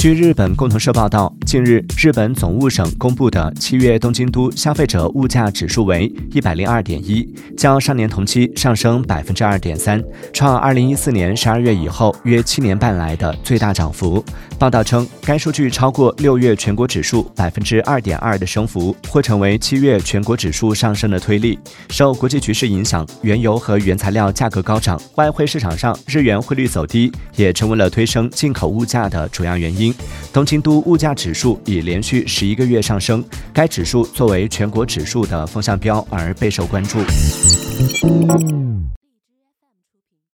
据日本共同社报道，近日日本总务省公布的七月东京都消费者物价指数为一百零二点一，较上年同期上升百分之二点三，创二零一四年十二月以后约七年半来的最大涨幅。报道称，该数据超过六月全国指数百分之二点二的升幅，或成为七月全国指数上升的推力。受国际局势影响，原油和原材料价格高涨，外汇市场上日元汇率走低，也成为了推升进口物价的主要原因。东京都物价指数已连续十一个月上升，该指数作为全国指数的风向标而备受关注。